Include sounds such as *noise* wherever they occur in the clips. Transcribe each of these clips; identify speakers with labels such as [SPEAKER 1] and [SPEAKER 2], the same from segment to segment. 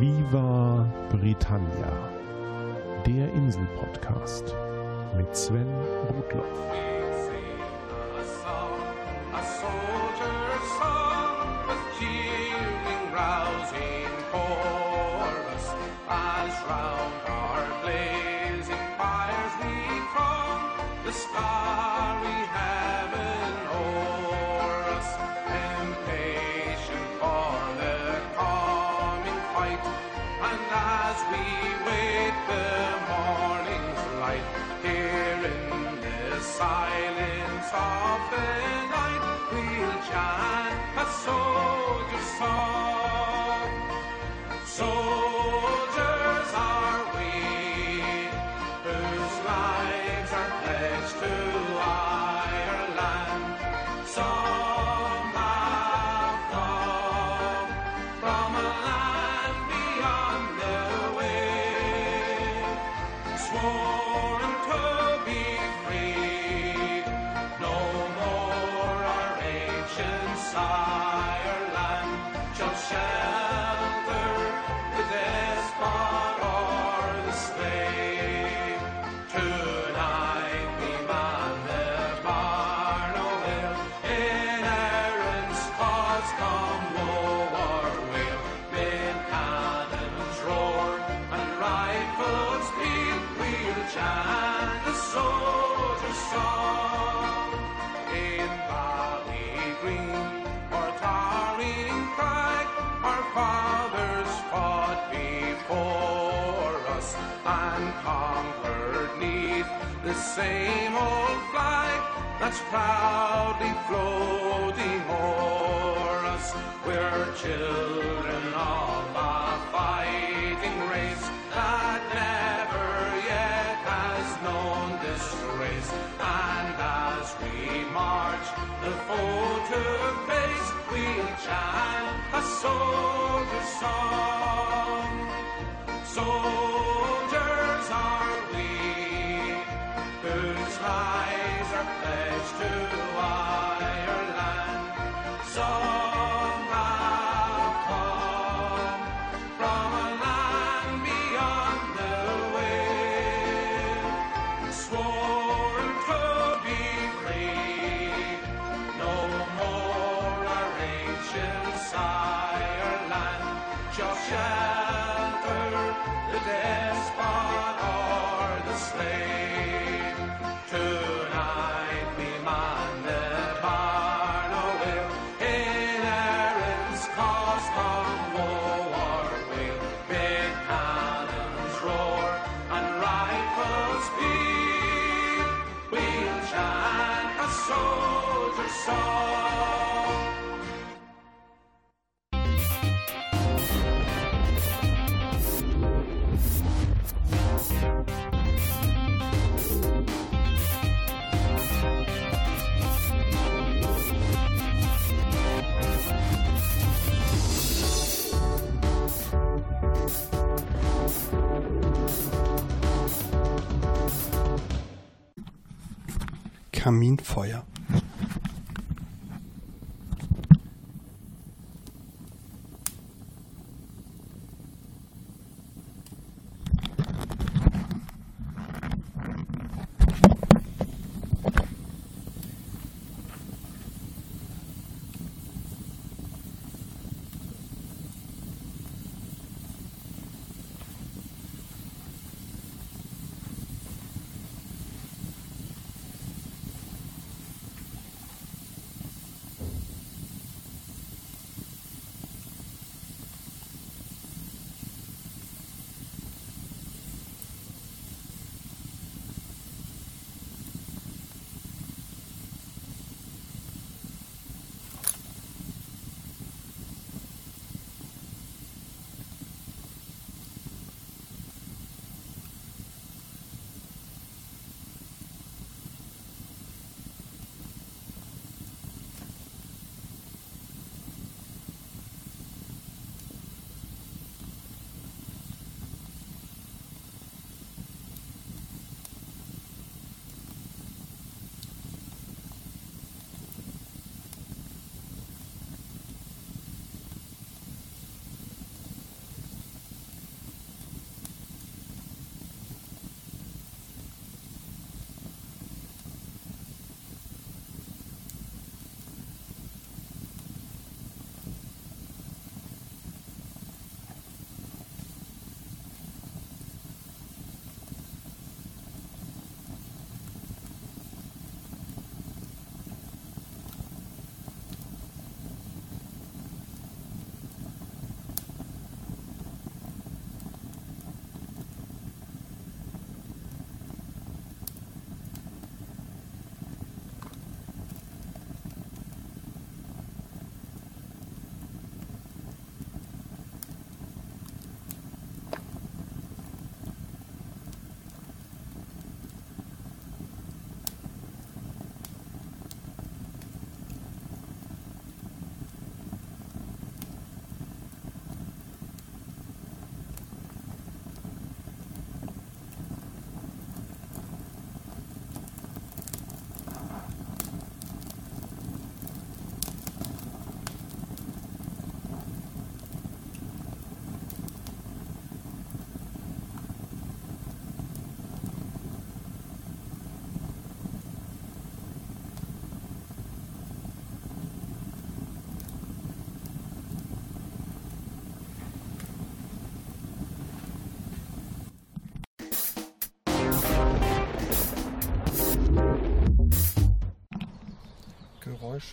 [SPEAKER 1] Viva Britannia, der Insel-Podcast mit Sven Rudloff.
[SPEAKER 2] Same old flag that's proudly floating o'er us. We're children of a fighting race that never yet has known disgrace. And as we march the foe to face, we'll chant a soldier's song. Soldiers are we whose lives are pledged to Ireland. Some
[SPEAKER 3] Kaminfeuer.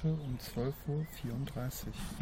[SPEAKER 3] Geräusche um 12.34 Uhr.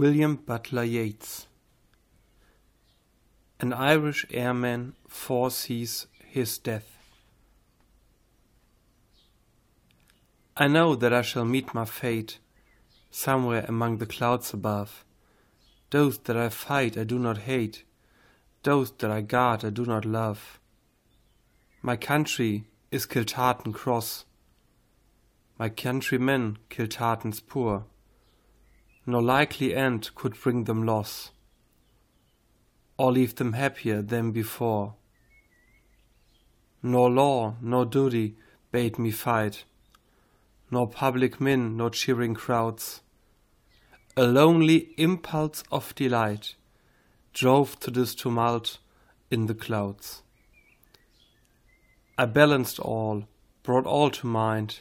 [SPEAKER 3] William Butler Yeats An Irish airman foresees his death. I know that I shall meet my fate somewhere among the clouds above. Those that I fight I do not hate, those that I guard I do not love. My country is Kiltartan Cross, my countrymen Kiltartan's poor no likely end could bring them loss, or leave them happier than before. Nor law nor duty bade me fight, nor public men nor cheering crowds. A lonely impulse of delight drove to this tumult in the clouds. I balanced all, brought all to mind.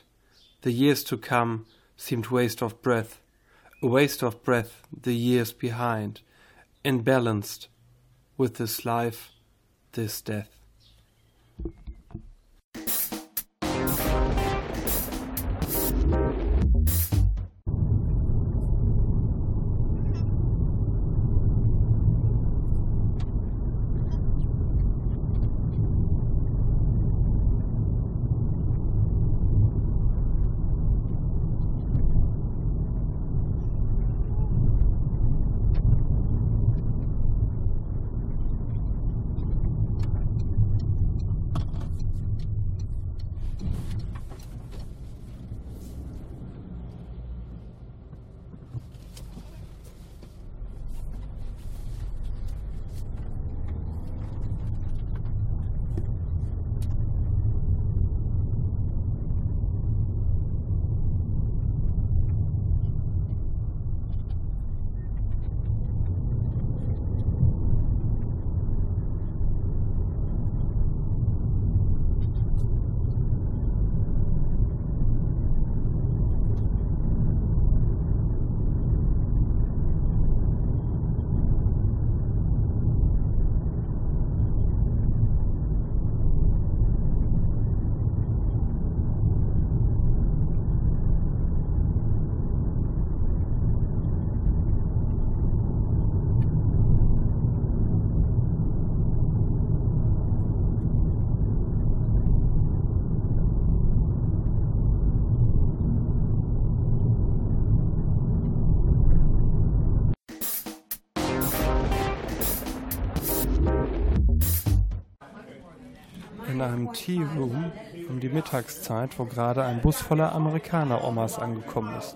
[SPEAKER 3] The years to come seemed waste of breath a waste of breath the years behind, and balanced with this life, this death. Einem Tea Room um die Mittagszeit, wo gerade ein Bus voller Amerikaner-Omas angekommen ist.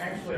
[SPEAKER 4] Actually,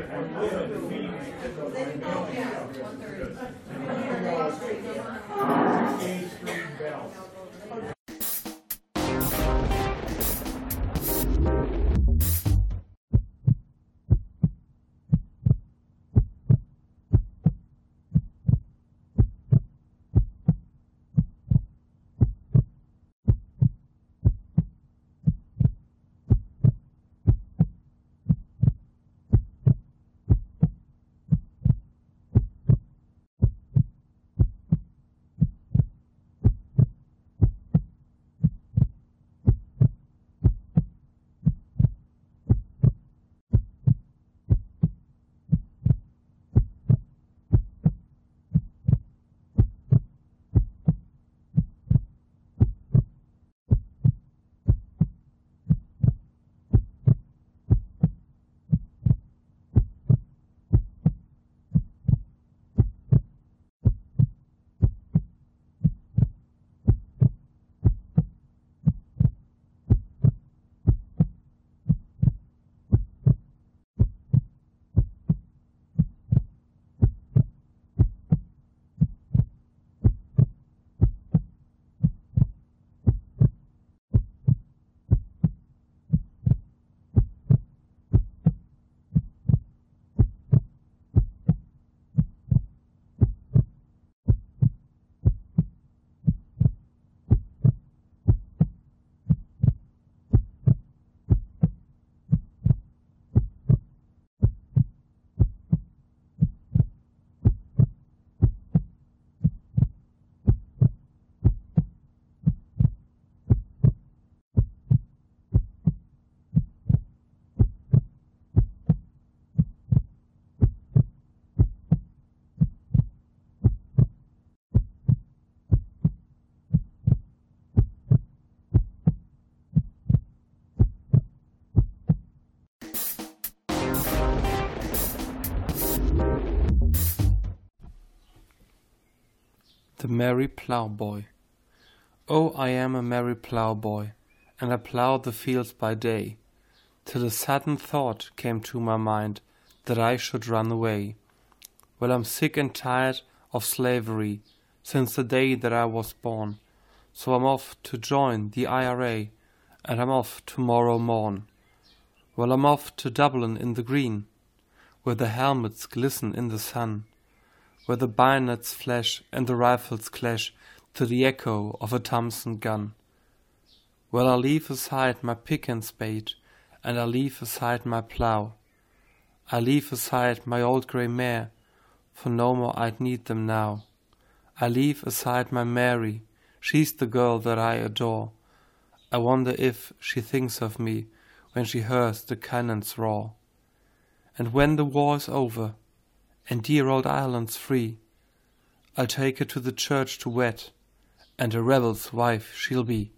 [SPEAKER 3] The Merry Ploughboy. Oh, I am a merry ploughboy, and I ploughed the fields by day, till a sudden thought came to my mind that I should run away. Well, I'm sick and tired of slavery since the day that I was born, so I'm off to join the IRA, and I'm off tomorrow morn. Well, I'm off to Dublin in the green, where the helmets glisten in the sun where the bayonets flash and the rifles clash to the echo of a Thompson gun. Well, I'll leave aside my pick and spade, and I'll leave aside my plough. I'll leave aside my old grey mare, for no more I'd need them now. I leave aside my Mary, she's the girl that I adore. I wonder if she thinks of me when she hears the cannons roar. And when the war is over, and dear old Ireland's free. I'll take her to the church to wed, and a rebel's wife she'll be.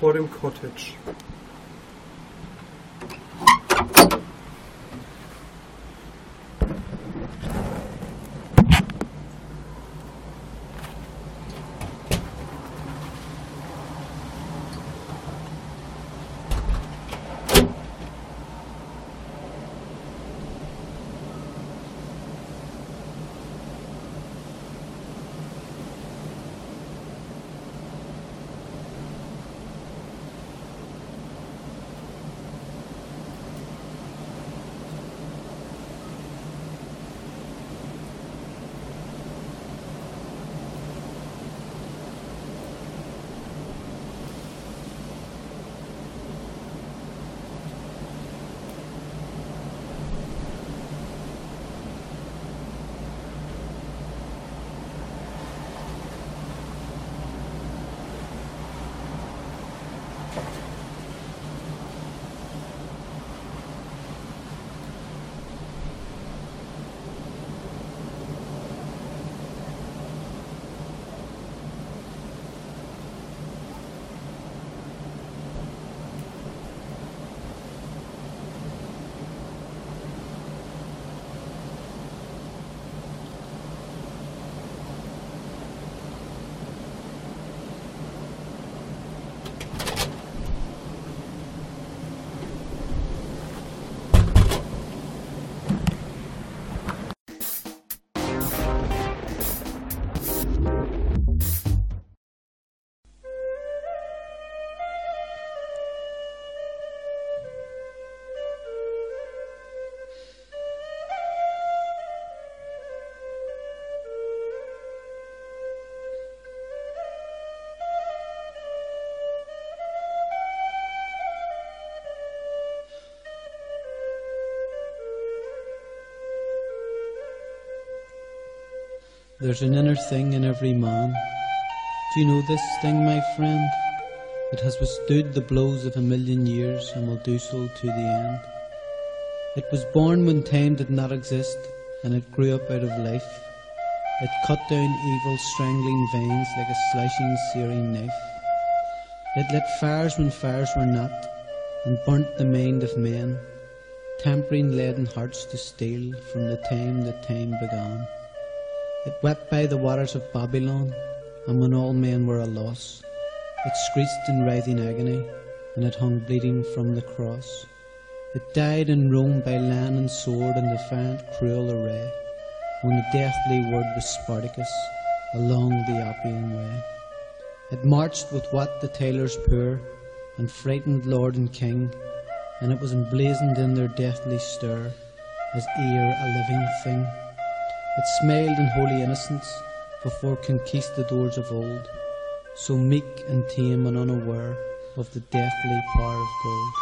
[SPEAKER 3] Vor dem Cottage.
[SPEAKER 5] There's an inner thing in every man. Do you know this thing, my friend? It has withstood the blows of a million years and will do so to the end. It was born when time did not exist, and it grew up out of life. It cut down evil, strangling veins like a slashing, searing knife. It lit fires when fires were not, and burnt the mind of men, tempering leaden hearts to steel from the time that time began. It wept by the waters of Babylon, and when all men were a loss, it screeched in writhing agony, and it hung bleeding from the cross. It died in Rome by land and sword in defiant, cruel array, when the deathly word was Spartacus, along the Appian Way. It marched with what the tailors poor, and frightened lord and king, and it was emblazoned in their deathly stir, as ere a living thing. It smiled in holy innocence before conquistadors of old, so meek and tame and unaware of the deathly power of gold.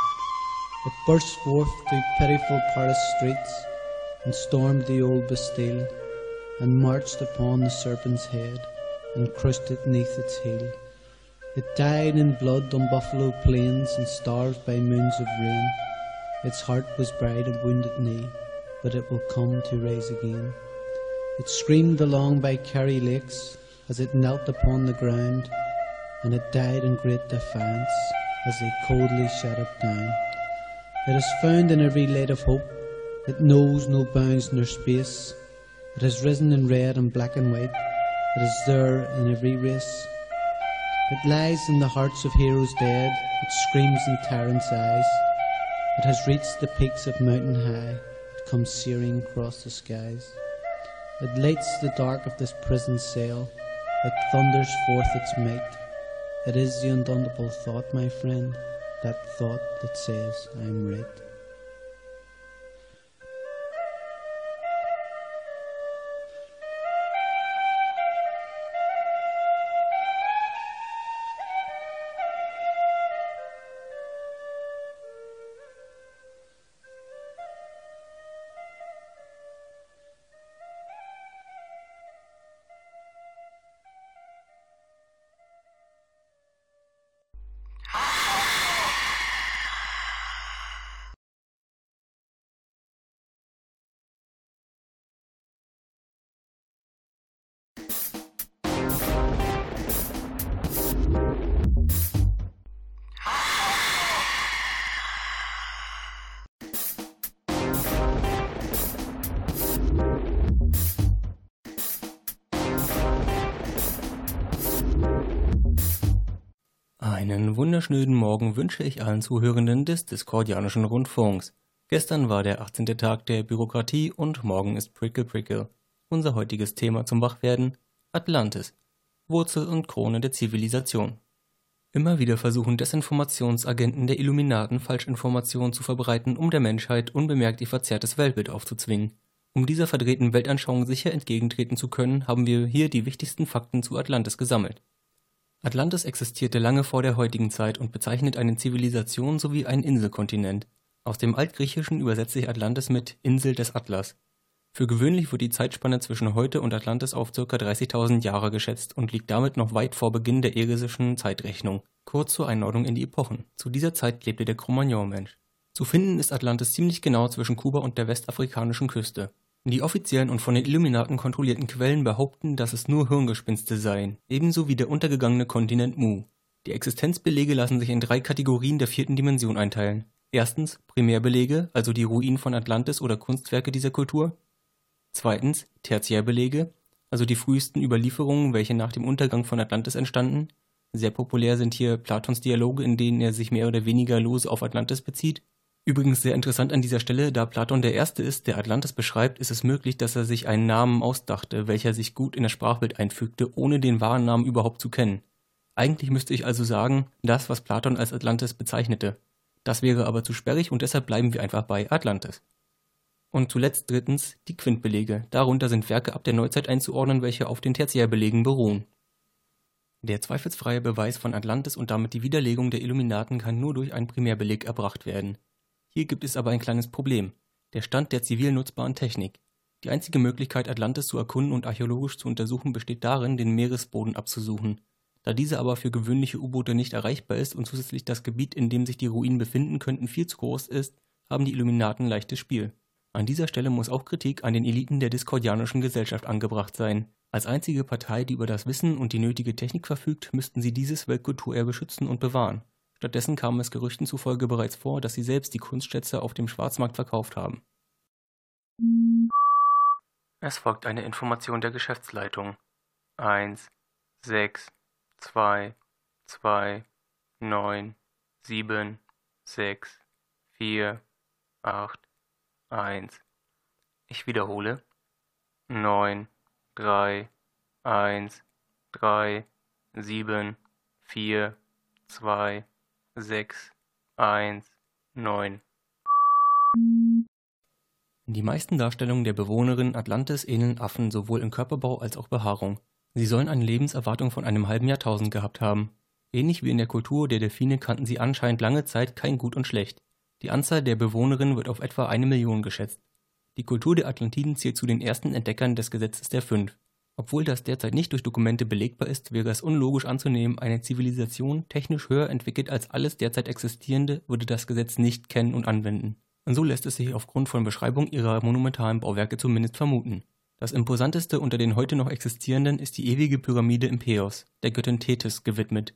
[SPEAKER 5] It burst forth through pitiful Paris streets and stormed the old Bastille and marched upon the serpent's head and crushed it neath its heel. It died in blood on buffalo plains and starved by moons of rain. Its heart was bright and wounded knee, but it will come to rise again. It screamed along by Kerry lakes as it knelt upon the ground, and it died in great defiance as they coldly shut it down. It is found in every light of hope. It knows no bounds nor space. It has risen in red and black and white. It is there in every race. It lies in the hearts of heroes dead. It screams in tyrants' eyes. It has reached the peaks of mountain high. It comes searing across the skies. It lights the dark of this prison cell. It thunders forth its might. It is the undauntable thought, my friend, that thought that says I am right.
[SPEAKER 6] Einen wunderschönen Morgen wünsche ich allen Zuhörenden des Discordianischen Rundfunks. Gestern war der 18. Tag der Bürokratie und morgen ist Prickle Prickle. Unser heutiges Thema zum Wachwerden Atlantis, Wurzel und Krone der Zivilisation. Immer wieder versuchen Desinformationsagenten der Illuminaten Falschinformationen zu verbreiten, um der Menschheit unbemerkt ihr verzerrtes Weltbild aufzuzwingen. Um dieser verdrehten Weltanschauung sicher entgegentreten zu können, haben wir hier die wichtigsten Fakten zu Atlantis gesammelt. Atlantis existierte lange vor der heutigen Zeit und bezeichnet eine Zivilisation sowie einen Inselkontinent. Aus dem Altgriechischen übersetze ich Atlantis mit Insel des Atlas. Für gewöhnlich wird die Zeitspanne zwischen heute und Atlantis auf ca. 30.000 Jahre geschätzt und liegt damit noch weit vor Beginn der irisischen Zeitrechnung. Kurz zur Einordnung in die Epochen. Zu dieser Zeit lebte der Cro-Magnon-Mensch. Zu finden ist Atlantis ziemlich genau zwischen Kuba und der westafrikanischen Küste. Die offiziellen und von den Illuminaten kontrollierten Quellen behaupten, dass es nur Hirngespinste seien, ebenso wie der untergegangene Kontinent Mu. Die Existenzbelege lassen sich in drei Kategorien der vierten Dimension einteilen. Erstens Primärbelege, also die Ruinen von Atlantis oder Kunstwerke dieser Kultur. Zweitens Tertiärbelege, also die frühesten Überlieferungen, welche nach dem Untergang von Atlantis entstanden. Sehr populär sind hier Platons Dialoge, in denen er sich mehr oder weniger lose auf Atlantis bezieht. Übrigens sehr interessant an dieser Stelle, da Platon der Erste ist, der Atlantis beschreibt, ist es möglich, dass er sich einen Namen ausdachte, welcher sich gut in das Sprachbild einfügte, ohne den wahren Namen überhaupt zu kennen. Eigentlich müsste ich also sagen, das, was Platon als Atlantis bezeichnete. Das wäre aber zu sperrig und deshalb bleiben wir einfach bei Atlantis. Und zuletzt drittens die Quintbelege. Darunter sind Werke ab der Neuzeit einzuordnen, welche auf den Tertiärbelegen beruhen. Der zweifelsfreie Beweis von Atlantis und damit die Widerlegung der Illuminaten kann nur durch einen Primärbeleg erbracht werden. Hier gibt es aber ein kleines Problem. Der Stand der zivil nutzbaren Technik. Die einzige Möglichkeit, Atlantis zu erkunden und archäologisch zu untersuchen, besteht darin, den Meeresboden abzusuchen. Da dieser aber für gewöhnliche U-Boote nicht erreichbar ist und zusätzlich das Gebiet, in dem sich die Ruinen befinden könnten, viel zu groß ist, haben die Illuminaten leichtes Spiel. An dieser Stelle muss auch Kritik an den Eliten der diskordianischen Gesellschaft angebracht sein. Als einzige Partei, die über das Wissen und die nötige Technik verfügt, müssten sie dieses Weltkulturerbe schützen und bewahren. Stattdessen kam es Gerüchten zufolge bereits vor, dass sie selbst die Kunstschätze auf dem Schwarzmarkt verkauft haben. Es folgt eine Information der Geschäftsleitung. 1, 6, 2, 2, 9, 7, 6, 4, acht, eins. Ich wiederhole. neun, drei, eins, drei, sieben, vier, zwei, sechs, eins, neun. Die meisten Darstellungen der Bewohnerinnen Atlantis ähneln Affen sowohl in Körperbau als auch Behaarung. Sie sollen eine Lebenserwartung von einem halben Jahrtausend gehabt haben. Ähnlich wie in der Kultur der Delfine kannten sie anscheinend lange Zeit kein Gut und Schlecht. Die Anzahl der Bewohnerinnen wird auf etwa eine Million geschätzt. Die Kultur der Atlantiden zählt zu den ersten Entdeckern des Gesetzes der Fünf. Obwohl das derzeit nicht durch Dokumente belegbar ist, wäre es unlogisch anzunehmen, eine Zivilisation, technisch höher entwickelt als alles derzeit Existierende, würde das Gesetz nicht kennen und anwenden. Und so lässt es sich aufgrund von Beschreibung ihrer monumentalen Bauwerke zumindest vermuten. Das imposanteste unter den heute noch existierenden ist die ewige Pyramide im Peos, der Göttin Tethys, gewidmet.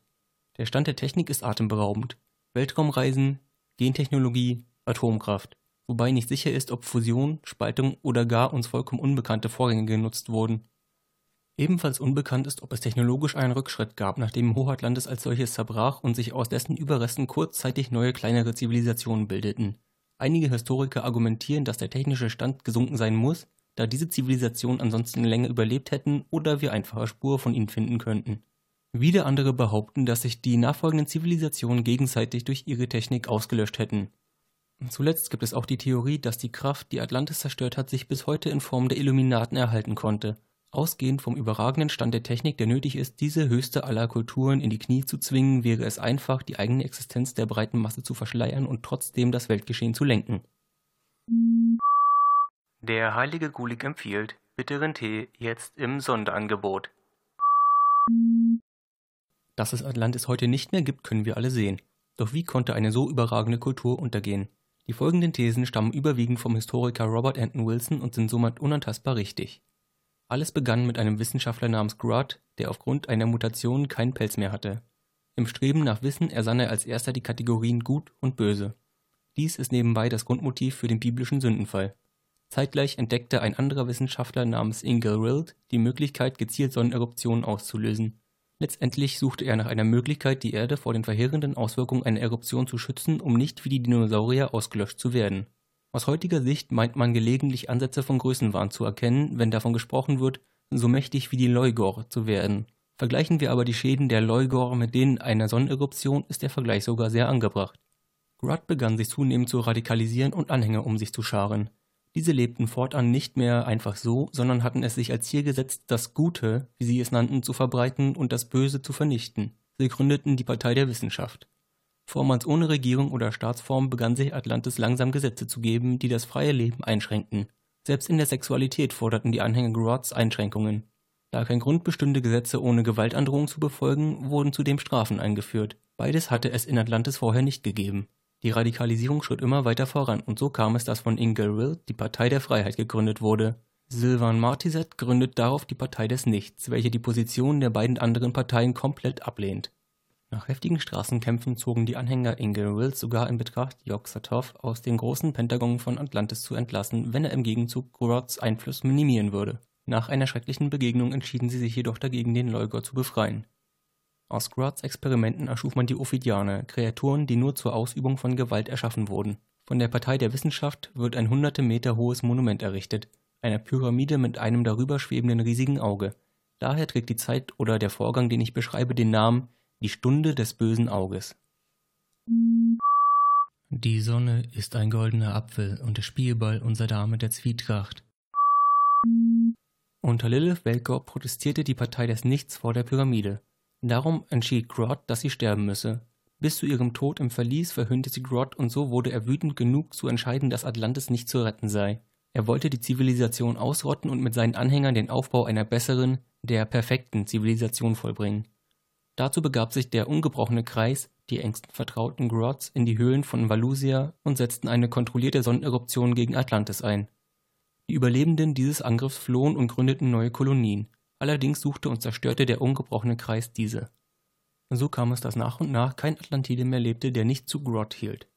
[SPEAKER 6] Der Stand der Technik ist atemberaubend. Weltraumreisen, Gentechnologie, Atomkraft. Wobei nicht sicher ist, ob Fusion, Spaltung oder gar uns vollkommen unbekannte Vorgänge genutzt wurden. Ebenfalls unbekannt ist, ob es technologisch einen Rückschritt gab, nachdem Hohatlandes als solches zerbrach und sich aus dessen Überresten kurzzeitig neue kleinere Zivilisationen bildeten. Einige Historiker argumentieren, dass der technische Stand gesunken sein muss, da diese Zivilisationen ansonsten länger überlebt hätten oder wir einfache Spur von ihnen finden könnten. Wieder andere behaupten, dass sich die nachfolgenden Zivilisationen gegenseitig durch ihre Technik ausgelöscht hätten. Zuletzt gibt es auch die Theorie, dass die Kraft, die Atlantis zerstört hat, sich bis heute in Form der Illuminaten erhalten konnte. Ausgehend vom überragenden Stand der Technik, der nötig ist, diese höchste aller Kulturen in die Knie zu zwingen, wäre es einfach, die eigene Existenz der breiten Masse zu verschleiern und trotzdem das Weltgeschehen zu lenken. Der heilige Gulik empfiehlt bitteren Tee jetzt im Sonderangebot. Dass es Atlantis heute nicht mehr gibt, können wir alle sehen. Doch wie konnte eine so überragende Kultur untergehen? Die folgenden Thesen stammen überwiegend vom Historiker Robert Anton Wilson und sind somit unantastbar richtig. Alles begann mit einem Wissenschaftler namens Grudd, der aufgrund einer Mutation keinen Pelz mehr hatte. Im Streben nach Wissen ersann er als erster die Kategorien Gut und Böse. Dies ist nebenbei das Grundmotiv für den biblischen Sündenfall. Zeitgleich entdeckte ein anderer Wissenschaftler namens Inge Rild die Möglichkeit, gezielt Sonneneruptionen auszulösen. Letztendlich suchte er nach einer Möglichkeit, die Erde vor den verheerenden Auswirkungen einer Eruption zu schützen, um nicht wie die Dinosaurier ausgelöscht zu werden. Aus heutiger Sicht meint man gelegentlich Ansätze von Größenwahn zu erkennen, wenn davon gesprochen wird, so mächtig wie die Leugor zu werden. Vergleichen wir aber die Schäden der Leugor mit denen einer Sonneneruption, ist der Vergleich sogar sehr angebracht. Grudd begann sich zunehmend zu radikalisieren und Anhänger um sich zu scharen. Diese lebten fortan nicht mehr einfach so, sondern hatten es sich als Ziel gesetzt, das Gute, wie sie es nannten, zu verbreiten und das Böse zu vernichten. Sie gründeten die Partei der Wissenschaft. Vormals ohne Regierung oder Staatsform begann sich Atlantis langsam Gesetze zu geben, die das freie Leben einschränkten. Selbst in der Sexualität forderten die Anhänger Grots Einschränkungen. Da kein Grund bestünde, Gesetze ohne Gewaltandrohung zu befolgen, wurden zudem Strafen eingeführt. Beides hatte es in Atlantis vorher nicht gegeben. Die Radikalisierung schritt immer weiter voran und so kam es, dass von Ingerill die Partei der Freiheit gegründet wurde. Sylvan Martiset gründet darauf die Partei des Nichts, welche die Positionen der beiden anderen Parteien komplett ablehnt. Nach heftigen Straßenkämpfen zogen die Anhänger Ingerills sogar in Betracht, Yog-Sothoth aus dem großen Pentagon von Atlantis zu entlassen, wenn er im Gegenzug Grots Einfluss minimieren würde. Nach einer schrecklichen Begegnung entschieden sie sich jedoch dagegen, den Leugor zu befreien. Aus Grots Experimenten erschuf man die Ophidianer, Kreaturen, die nur zur Ausübung von Gewalt erschaffen wurden. Von der Partei der Wissenschaft wird ein hunderte Meter hohes Monument errichtet, eine Pyramide mit einem darüber schwebenden riesigen Auge. Daher trägt die Zeit oder der Vorgang, den ich beschreibe, den Namen Die Stunde des bösen Auges. Die Sonne ist ein goldener Apfel und der Spielball unserer Dame der Zwietracht. Unter Lilith Welkor protestierte die Partei des Nichts vor der Pyramide. Darum entschied Grodd, dass sie sterben müsse. Bis zu ihrem Tod im Verlies verhöhnte sie Grodd und so wurde er wütend genug zu entscheiden, dass Atlantis nicht zu retten sei. Er wollte die Zivilisation ausrotten und mit seinen Anhängern den Aufbau einer besseren, der perfekten Zivilisation vollbringen. Dazu begab sich der ungebrochene Kreis, die engsten Vertrauten Grodds, in die Höhlen von Valusia und setzten eine kontrollierte Sonneneruption gegen Atlantis ein. Die Überlebenden dieses Angriffs flohen und gründeten neue Kolonien. Allerdings suchte und zerstörte der ungebrochene Kreis diese. So kam es, dass nach und nach kein Atlantide mehr lebte, der nicht zu Grodd hielt.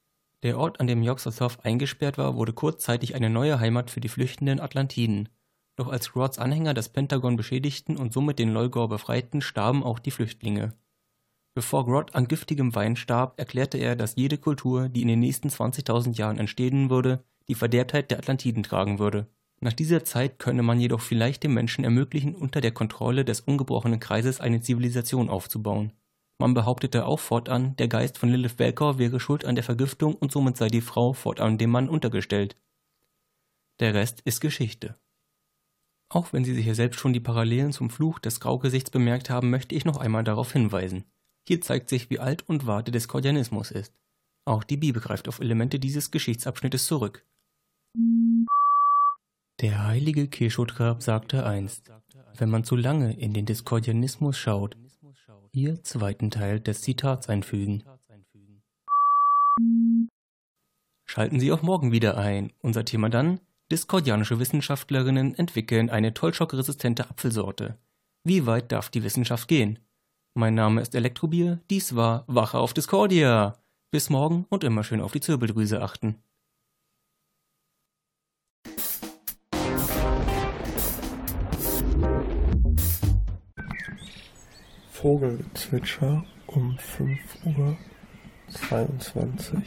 [SPEAKER 6] Der Ort, an dem Yog-Sothoth eingesperrt war, wurde kurzzeitig eine neue Heimat für die flüchtenden Atlantiden. Doch als Grodds Anhänger das Pentagon beschädigten und somit den Leugor befreiten, starben auch die Flüchtlinge. Bevor Grodd an giftigem Wein starb, erklärte er, dass jede Kultur, die in den nächsten 20.000 Jahren entstehen würde, die Verderbtheit der Atlantiden tragen würde. Nach dieser Zeit könne man jedoch vielleicht dem Menschen ermöglichen, unter der Kontrolle des ungebrochenen Kreises eine Zivilisation aufzubauen. Man behauptete auch fortan, der Geist von Lilith Belkor wäre schuld an der Vergiftung und somit sei die Frau fortan dem Mann untergestellt. Der Rest ist Geschichte. Auch wenn Sie sicher selbst schon die Parallelen zum Fluch des Graugesichts bemerkt haben, möchte ich noch einmal darauf hinweisen. Hier zeigt sich, wie alt und wahr der Diskordianismus ist. Auch die Bibel greift auf Elemente dieses Geschichtsabschnittes zurück. Der heilige Keshotgrab sagte einst, wenn man zu lange in den Diskordianismus schaut, hier zweiten Teil des Zitats einfügen. Schalten Sie auch morgen wieder ein. Unser Thema dann, diskordianische Wissenschaftlerinnen entwickeln eine tollschockresistente Apfelsorte. Wie weit darf die Wissenschaft gehen? Mein Name ist Elektrobier, dies war Wache auf Discordia. Bis morgen und immer schön auf die Zirbeldrüse achten.
[SPEAKER 3] Vogelgezwitscher um 5 Uhr 22.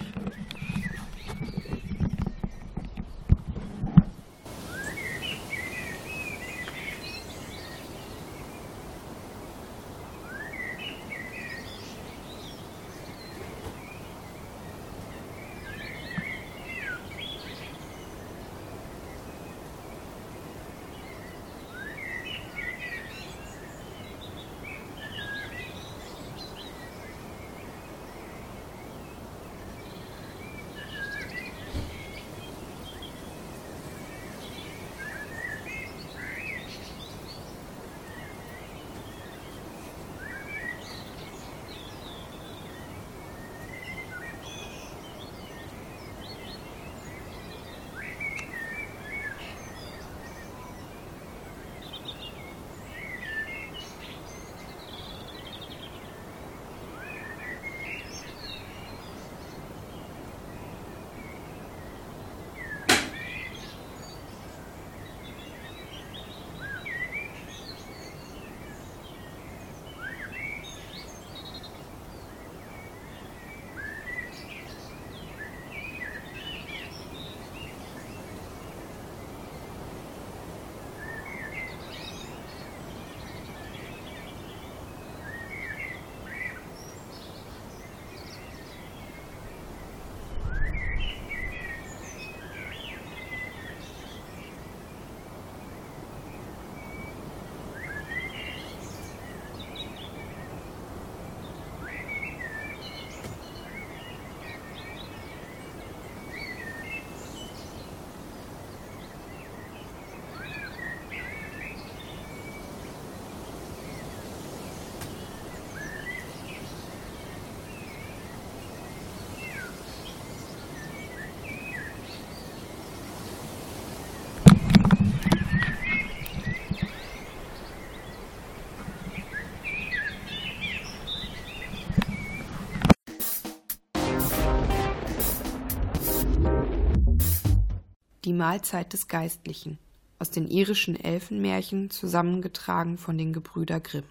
[SPEAKER 7] Die Mahlzeit des Geistlichen aus den irischen Elfenmärchen zusammengetragen von den Gebrüder Grimm.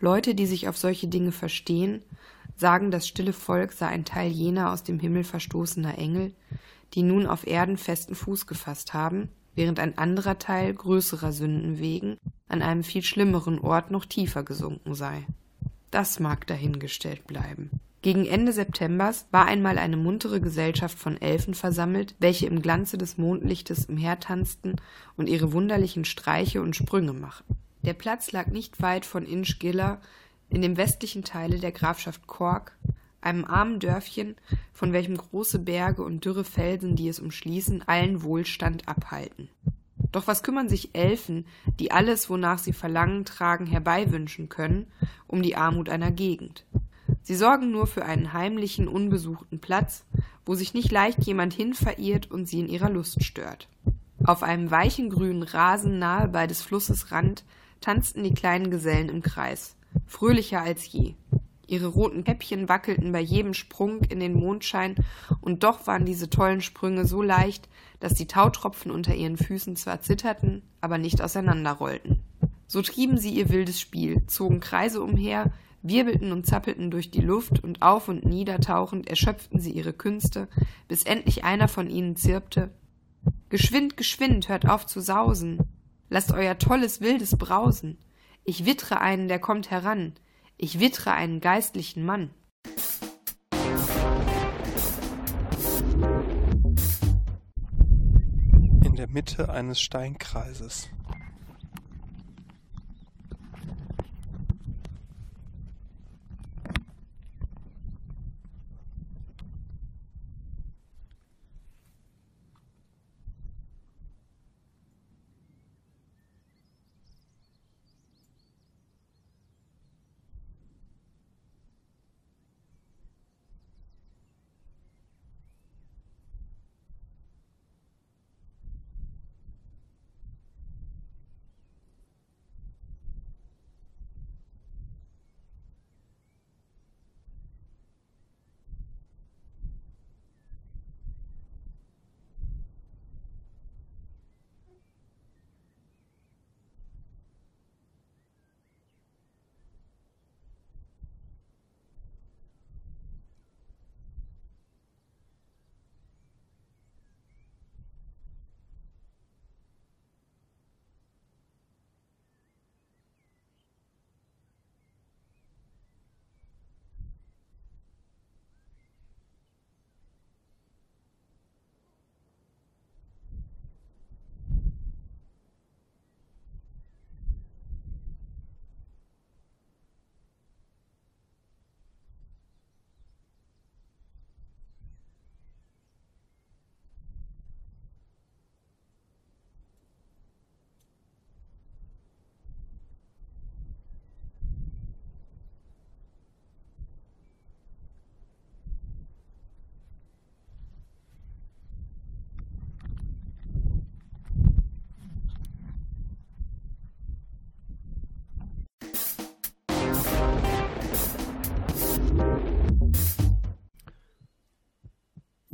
[SPEAKER 7] Leute, die sich auf solche Dinge verstehen, sagen, das stille Volk sei ein Teil jener aus dem Himmel verstoßener Engel, die nun auf Erden festen Fuß gefasst haben, während ein anderer Teil größerer Sünden wegen an einem viel schlimmeren Ort noch tiefer gesunken sei. Das mag dahingestellt bleiben. Gegen Ende Septembers war einmal eine muntere Gesellschaft von Elfen versammelt, welche im Glanze des Mondlichtes umhertanzten und ihre wunderlichen Streiche und Sprünge machten. Der Platz lag nicht weit von Inchgiller in dem westlichen Teile der Grafschaft Cork, einem armen Dörfchen, von welchem große Berge und dürre Felsen, die es umschließen, allen Wohlstand abhalten. Doch was kümmern sich Elfen, die alles, wonach sie Verlangen tragen, herbeiwünschen können, um die Armut einer Gegend? Sie sorgen nur für einen heimlichen, unbesuchten Platz, wo sich nicht leicht jemand hin verirrt und sie in ihrer Lust stört. Auf einem weichen grünen Rasen nahe bei des Flusses Rand tanzten die kleinen Gesellen im Kreis, fröhlicher als je. Ihre roten Käppchen wackelten bei jedem Sprung in den Mondschein, und doch waren diese tollen Sprünge so leicht, dass die Tautropfen unter ihren Füßen zwar zitterten, aber nicht auseinanderrollten. So trieben sie ihr wildes Spiel, zogen Kreise umher, wirbelten und zappelten durch die Luft und auf und nieder tauchend erschöpften sie ihre Künste, bis endlich einer von ihnen zirpte Geschwind, geschwind, hört auf zu sausen, lasst euer tolles wildes Brausen. Ich wittre einen, der kommt heran, ich wittre einen geistlichen Mann.
[SPEAKER 3] In der Mitte eines Steinkreises.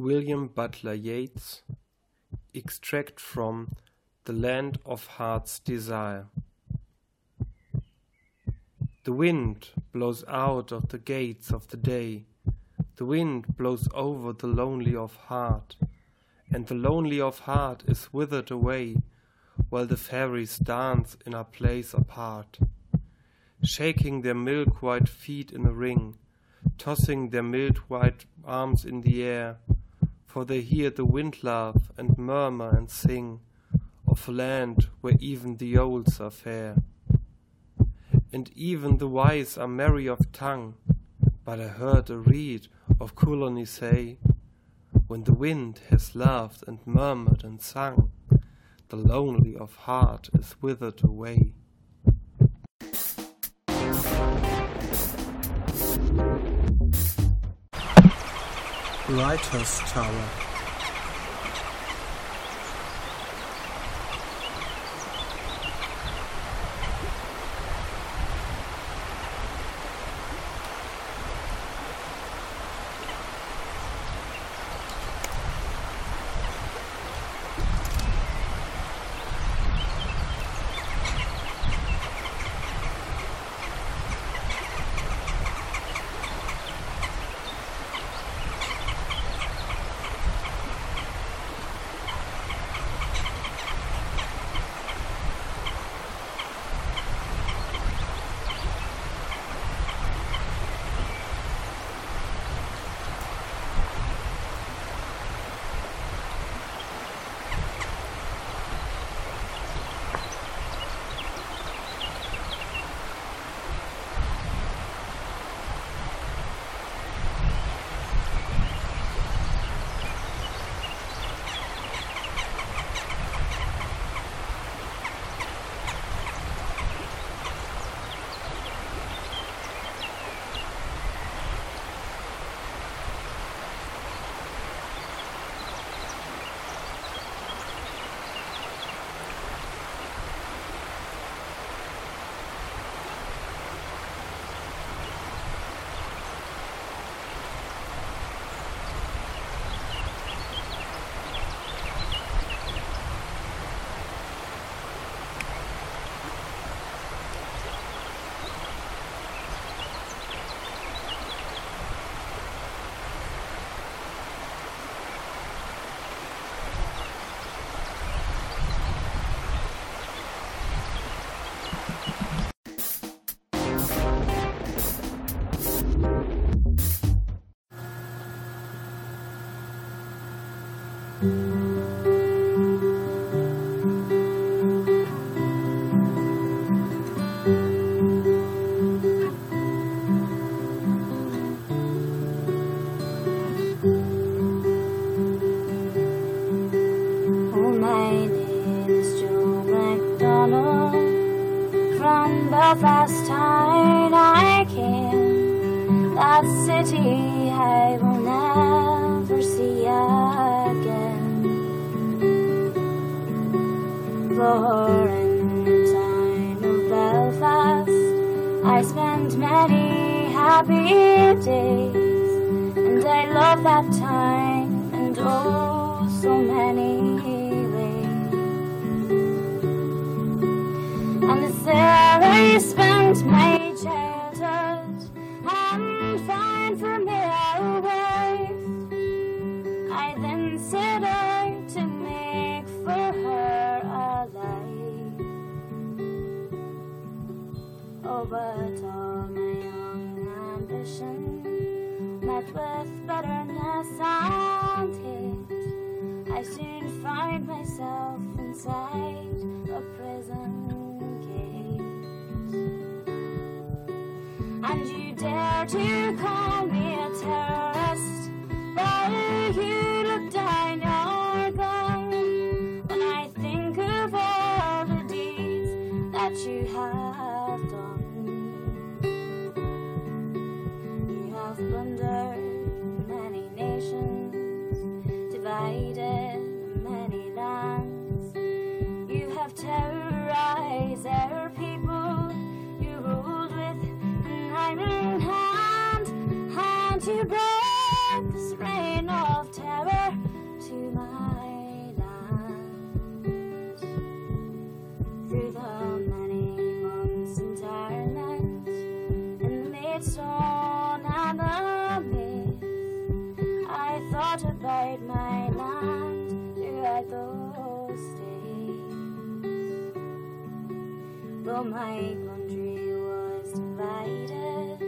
[SPEAKER 3] William Butler Yeats Extract from The Land of Heart's Desire. The wind blows out of the gates of the day, the wind blows over the lonely of heart, and the lonely of heart is withered away, while the fairies dance in a place apart, shaking their milk white feet in a ring, tossing their milk white arms in the air, for they hear the wind laugh and murmur and sing of a land where even the olds are fair. And even the wise are merry of tongue, but I heard a reed of Coulony say, when the wind has laughed and murmured and sung, the lonely of heart is withered away. Lighthouse Tower.
[SPEAKER 8] Though my country was divided,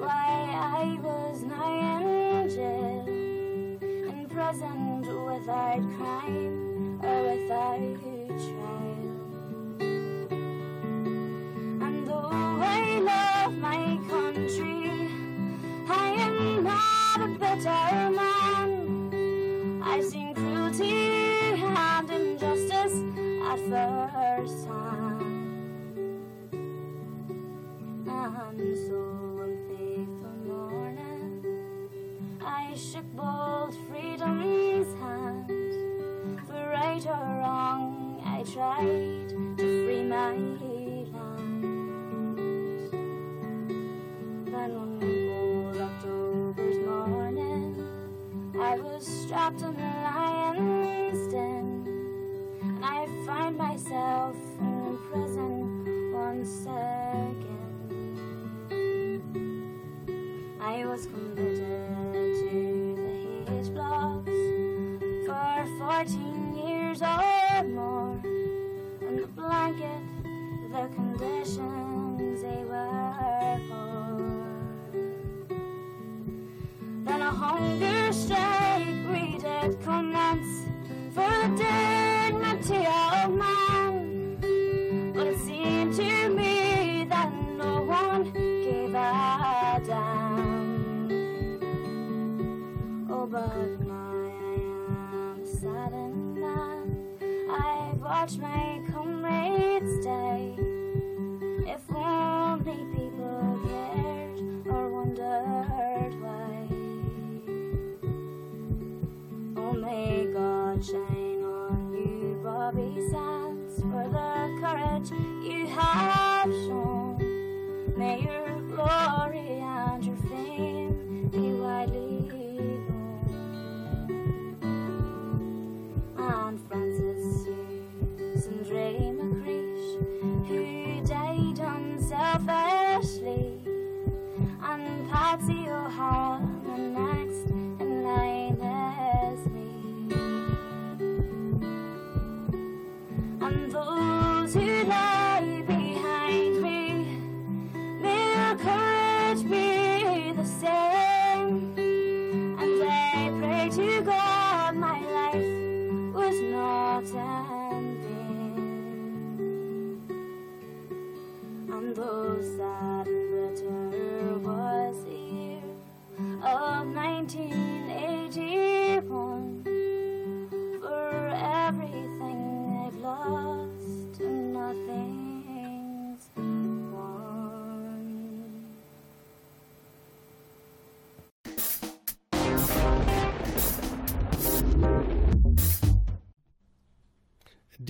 [SPEAKER 8] why I was my angel and present without crime or without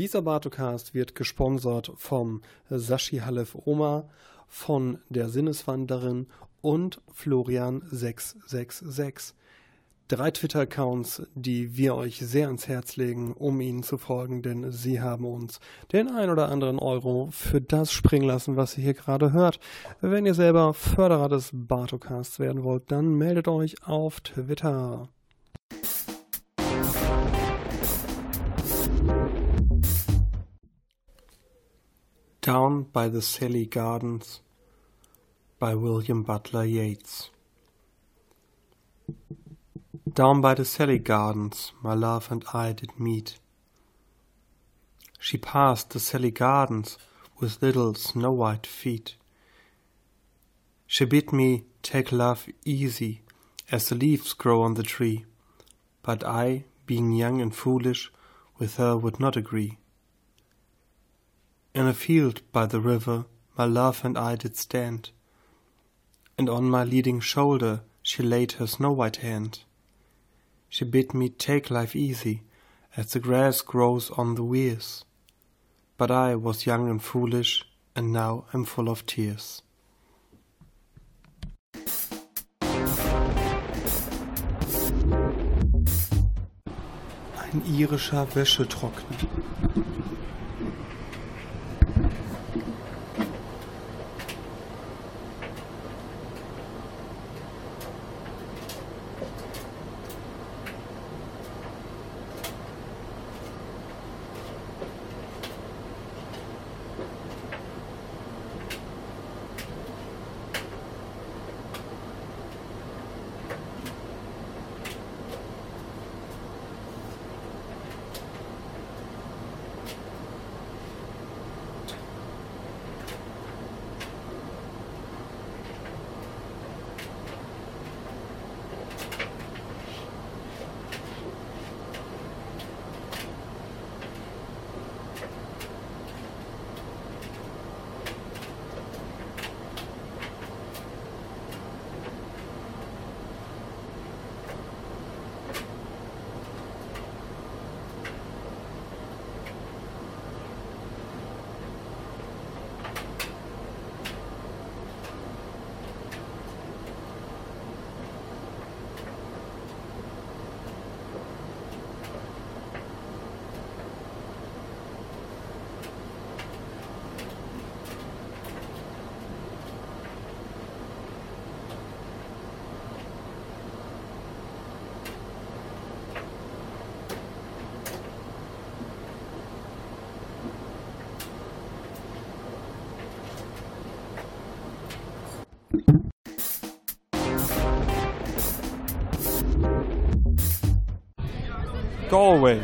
[SPEAKER 3] Dieser Bartocast wird gesponsert vom Sashi Halef Oma, von der Sinneswanderin und Florian 666. Drei Twitter-Accounts, die wir euch sehr ans Herz legen, um ihnen zu folgen, denn sie haben uns den ein oder anderen Euro für das springen lassen, was ihr hier gerade hört. Wenn ihr selber Förderer des Bartocasts werden wollt, dann meldet euch auf Twitter. Down by the Sally Gardens by William Butler Yeats. Down by the Sally Gardens my love and I did meet. She passed the Sally Gardens with little snow white feet. She bid me take love easy as the leaves grow on the tree, but I, being young and foolish, with her would not agree. In a field by the river my love and I did stand, and on my leading shoulder she laid her snow white hand. She bid me take life easy, as the grass grows on the weirs. But I was young and foolish, and now I'm full of tears. Ein irischer Wäschetrockner.
[SPEAKER 9] Galway.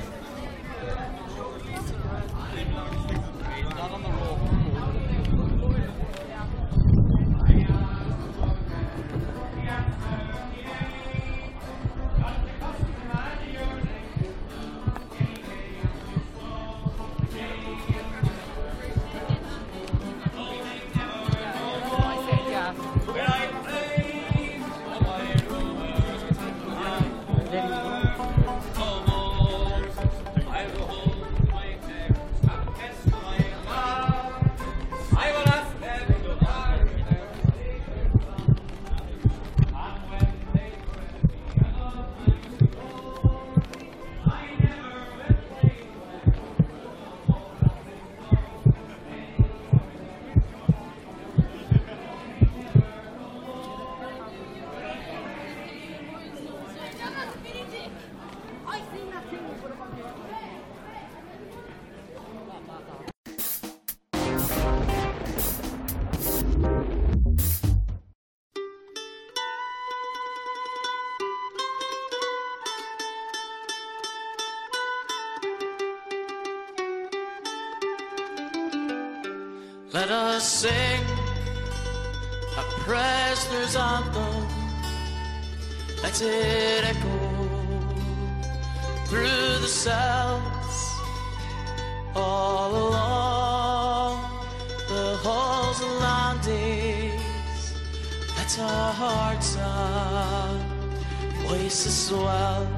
[SPEAKER 9] Sing a prisoner's anthem. Let it echo through the cells, all along the halls and landings. Let our hearts and voices swell.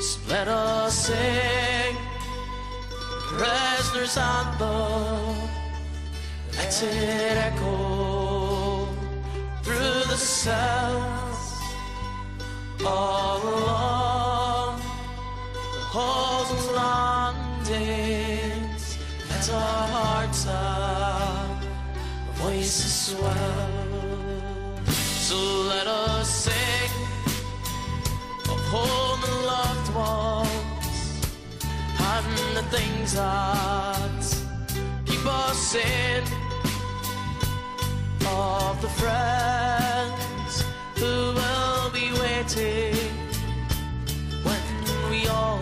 [SPEAKER 9] So let us sing prisoner's anthem. It echo through the cells all along the halls and landings. Let our hearts have voices swell. So let us sing of home and loved ones and the things that keep us in of the friends who will be waiting when we all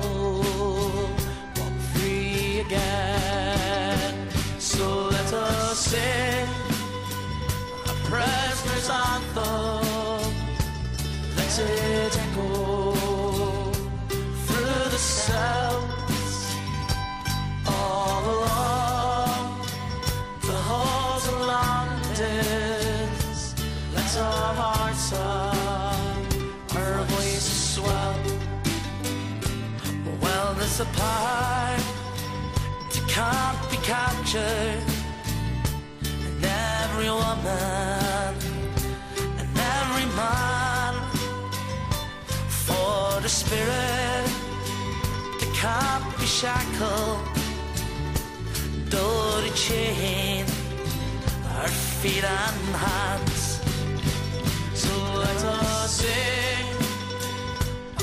[SPEAKER 9] walk free again. So let us sing a prisoner's anthem. Let it echo through the cells all along landings. Let our hearts and our voices swell. Well, there's a part that can't be captured, and every woman and every man for the spirit that can't be shackled. Though the chain our feet and hands. So let us sing a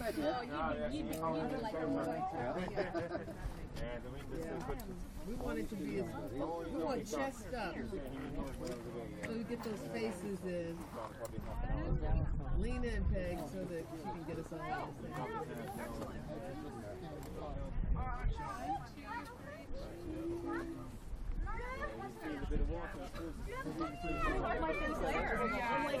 [SPEAKER 4] Uh, *laughs*
[SPEAKER 10] we want it to be as, we want chest up. So we get those faces in. Lena and Peg so that she can get us all
[SPEAKER 3] the same. My there. I'm like.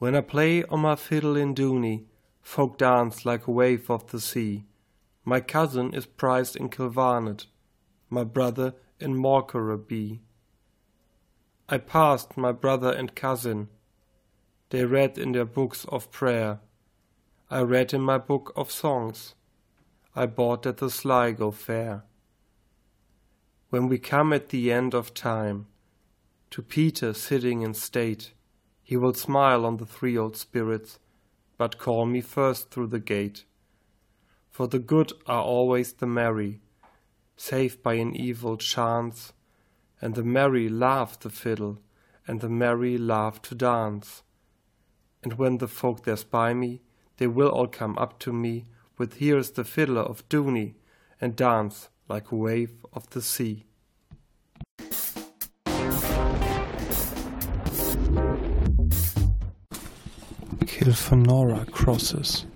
[SPEAKER 3] When I play on my fiddle in Dooney, folk dance like a wave of the sea. My cousin is prized in Kilvarnet, my brother in Morkerabee. I passed my brother and cousin. They read in their books of prayer. I read in my book of songs. I bought at the Sligo fair. When we come at the end of time, to Peter sitting in state, he will smile on the three old spirits, but call me first through the gate. For the good are always the merry, save by an evil chance, and the merry love the fiddle, and the merry love to dance. And when the folk there spy me, they will all come up to me with here's the fiddler of Dooney, and dance like a wave of the sea. Kilfenora crosses.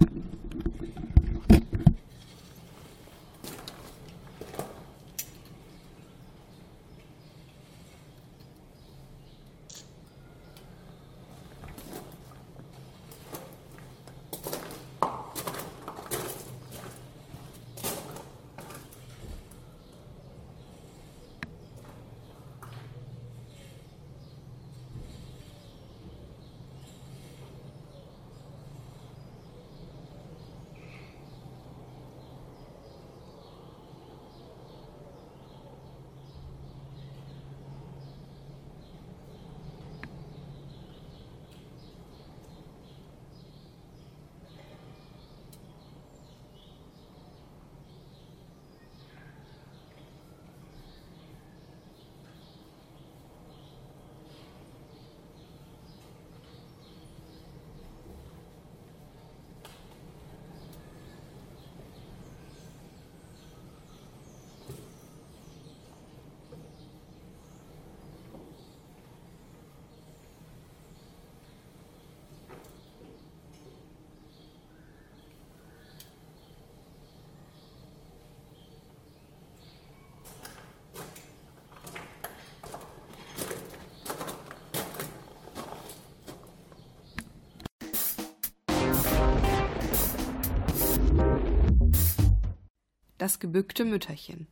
[SPEAKER 7] Das gebückte Mütterchen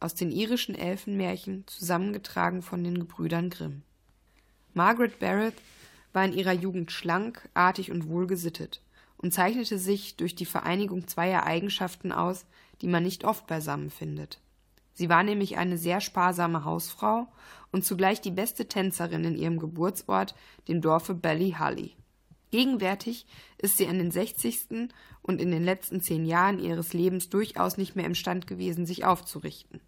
[SPEAKER 7] aus den irischen Elfenmärchen zusammengetragen von den Gebrüdern Grimm. Margaret Barrett war in ihrer Jugend schlank, artig und wohlgesittet und zeichnete sich durch die Vereinigung zweier Eigenschaften aus, die man nicht oft beisammen findet. Sie war nämlich eine sehr sparsame Hausfrau und zugleich die beste Tänzerin in ihrem Geburtsort, dem Dorfe Ballyhully. Gegenwärtig ist sie an den 60. und in den letzten zehn Jahren ihres Lebens durchaus nicht mehr imstand gewesen, sich aufzurichten.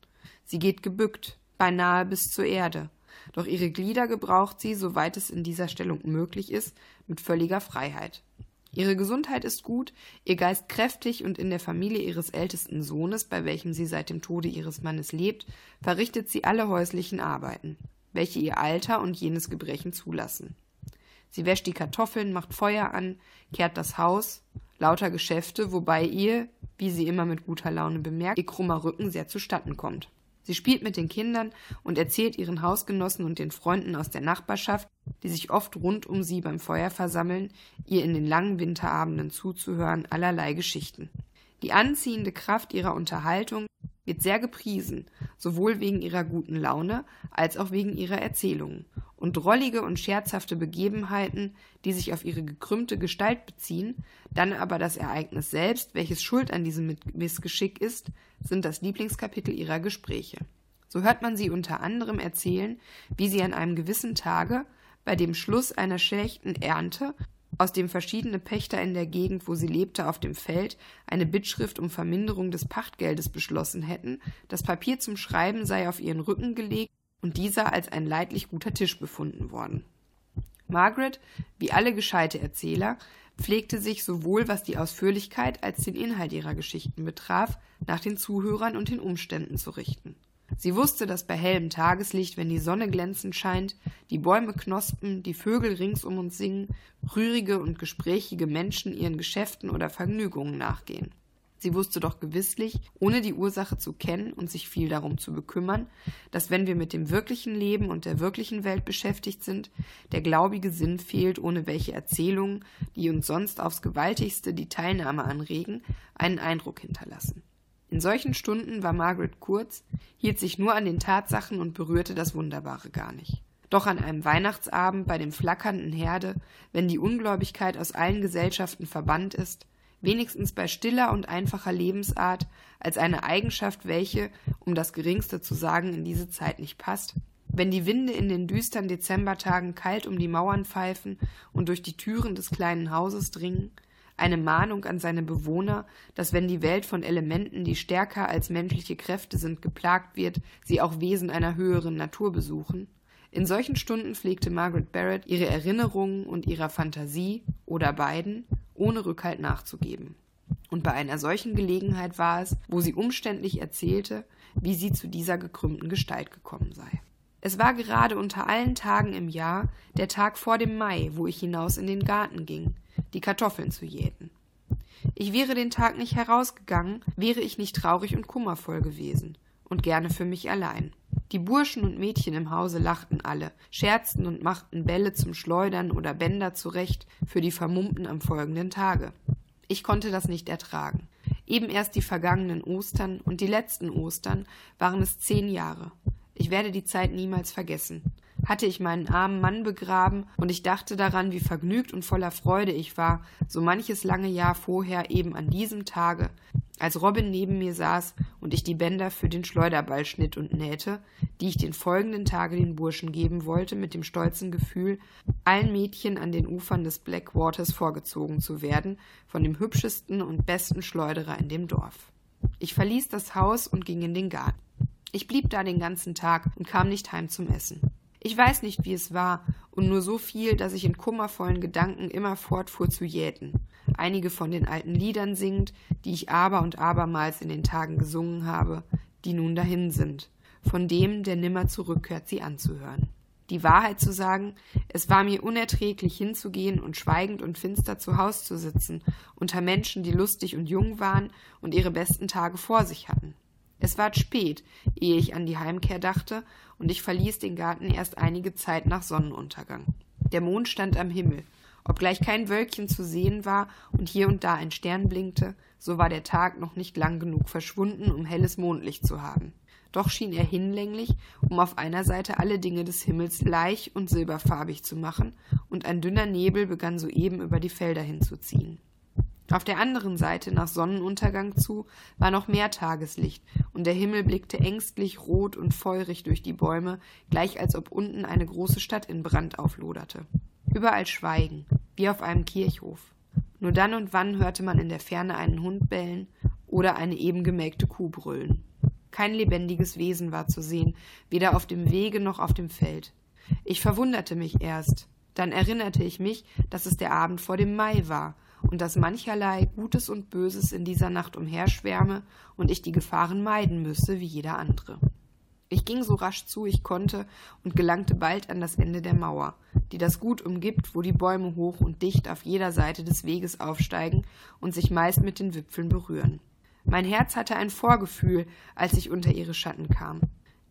[SPEAKER 7] Sie geht gebückt, beinahe bis zur Erde, doch ihre Glieder gebraucht sie, soweit es in dieser Stellung möglich ist, mit völliger Freiheit. Ihre Gesundheit ist gut, ihr Geist kräftig und in der Familie ihres ältesten Sohnes, bei welchem sie seit dem Tode ihres Mannes lebt, verrichtet sie alle häuslichen Arbeiten, welche ihr Alter und jenes Gebrechen zulassen. Sie wäscht die Kartoffeln, macht Feuer an, kehrt das Haus, lauter Geschäfte, wobei ihr, wie sie immer mit guter Laune bemerkt, ihr krummer Rücken sehr zustatten kommt. Sie spielt mit den Kindern und erzählt ihren Hausgenossen und den Freunden aus der Nachbarschaft, die sich oft rund um sie beim Feuer versammeln, ihr in den langen Winterabenden zuzuhören, allerlei Geschichten. Die anziehende Kraft ihrer Unterhaltung wird sehr gepriesen, sowohl wegen ihrer guten Laune als auch wegen ihrer Erzählungen, und drollige und scherzhafte Begebenheiten, die sich auf ihre gekrümmte Gestalt beziehen, dann aber das Ereignis selbst, welches schuld an diesem Missgeschick ist, sind das Lieblingskapitel ihrer Gespräche. So hört man sie unter anderem erzählen, wie sie an einem gewissen Tage, bei dem Schluss einer schlechten Ernte, aus dem verschiedene Pächter in der Gegend, wo sie lebte, auf dem Feld eine Bittschrift um Verminderung des Pachtgeldes beschlossen hätten, das Papier zum Schreiben sei auf ihren Rücken gelegt und dieser als ein leidlich guter Tisch befunden worden. Margaret, wie alle gescheite Erzähler, pflegte sich sowohl was die Ausführlichkeit als den Inhalt ihrer Geschichten betraf, nach den Zuhörern und den Umständen zu richten. Sie wusste, dass bei hellem Tageslicht, wenn die Sonne glänzend scheint, die Bäume knospen, die Vögel rings um uns singen, rührige und gesprächige Menschen ihren Geschäften oder Vergnügungen nachgehen. Sie wusste doch gewisslich, ohne die Ursache zu kennen und sich viel darum zu bekümmern, dass wenn wir mit dem wirklichen Leben und der wirklichen Welt beschäftigt sind, der glaubige Sinn fehlt, ohne welche Erzählungen, die uns sonst aufs gewaltigste die Teilnahme anregen, einen Eindruck hinterlassen. In solchen Stunden war Margaret kurz, hielt sich nur an den Tatsachen und berührte das Wunderbare gar nicht. Doch an einem Weihnachtsabend bei dem flackernden Herde, wenn die Ungläubigkeit aus allen Gesellschaften verbannt ist, wenigstens bei stiller und einfacher Lebensart, als eine Eigenschaft, welche, um das geringste zu sagen, in diese Zeit nicht passt, wenn die Winde in den düstern Dezembertagen kalt um die Mauern pfeifen und durch die Türen des kleinen Hauses dringen, eine Mahnung an seine Bewohner, dass wenn die Welt von Elementen, die stärker als menschliche Kräfte sind, geplagt wird, sie auch Wesen einer höheren Natur besuchen. In solchen Stunden pflegte Margaret Barrett ihre Erinnerungen und ihrer Fantasie oder beiden ohne Rückhalt nachzugeben. Und bei einer solchen Gelegenheit war es, wo sie umständlich erzählte, wie sie zu dieser gekrümmten Gestalt gekommen sei. Es war gerade unter allen Tagen im Jahr der Tag vor dem Mai, wo ich hinaus in den Garten ging, die Kartoffeln zu jäten. Ich wäre den Tag nicht herausgegangen, wäre ich nicht traurig und kummervoll gewesen, und gerne für mich allein. Die Burschen und Mädchen im Hause lachten alle, scherzten und machten Bälle zum Schleudern oder Bänder zurecht für die Vermummten am folgenden Tage. Ich konnte das nicht ertragen. Eben erst die vergangenen Ostern und die letzten Ostern waren es zehn Jahre. Ich werde die Zeit niemals vergessen hatte ich meinen armen Mann begraben, und ich dachte daran, wie vergnügt und voller Freude ich war, so manches lange Jahr vorher eben an diesem Tage, als Robin neben mir saß und ich die Bänder für den Schleuderball schnitt und nähte, die ich den folgenden Tage den Burschen geben wollte, mit dem stolzen Gefühl, allen Mädchen an den Ufern des Blackwaters vorgezogen zu werden, von dem hübschesten und besten Schleuderer in dem Dorf. Ich verließ das Haus und ging in den Garten. Ich blieb da den ganzen Tag und kam nicht heim zum Essen. Ich weiß nicht, wie es war, und nur so viel, dass ich in kummervollen Gedanken immer fortfuhr zu jäten, einige von den alten Liedern singend, die ich aber und abermals in den Tagen gesungen habe, die nun dahin sind, von dem, der nimmer zurückkehrt, sie anzuhören. Die Wahrheit zu sagen, es war mir unerträglich hinzugehen und schweigend und finster zu Haus zu sitzen, unter Menschen, die lustig und jung waren und ihre besten Tage vor sich hatten. Es ward spät, ehe ich an die Heimkehr dachte, und ich verließ den Garten erst einige Zeit nach Sonnenuntergang. Der Mond stand am Himmel. Obgleich kein Wölkchen zu sehen war und hier und da ein Stern blinkte, so war der Tag noch nicht lang genug verschwunden, um helles Mondlicht zu haben. Doch schien er hinlänglich, um auf einer Seite alle Dinge des Himmels bleich und silberfarbig zu machen, und ein dünner Nebel begann soeben über die Felder hinzuziehen. Auf der anderen Seite, nach Sonnenuntergang zu, war noch mehr Tageslicht, und der Himmel blickte ängstlich rot und feurig durch die Bäume, gleich als ob unten eine große Stadt in Brand aufloderte. Überall Schweigen, wie auf einem Kirchhof. Nur dann und wann hörte man in der Ferne einen Hund bellen oder eine eben gemelkte Kuh brüllen. Kein lebendiges Wesen war zu sehen, weder auf dem Wege noch auf dem Feld. Ich verwunderte mich erst. Dann erinnerte ich mich, dass es der Abend vor dem Mai war und dass mancherlei Gutes und Böses in dieser Nacht umherschwärme und ich die Gefahren meiden müsse wie jeder andere. Ich ging so rasch zu ich konnte und gelangte bald an das Ende der Mauer, die das Gut umgibt, wo die Bäume hoch und dicht auf jeder Seite des Weges aufsteigen und sich meist mit den Wipfeln berühren. Mein Herz hatte ein Vorgefühl, als ich unter ihre Schatten kam.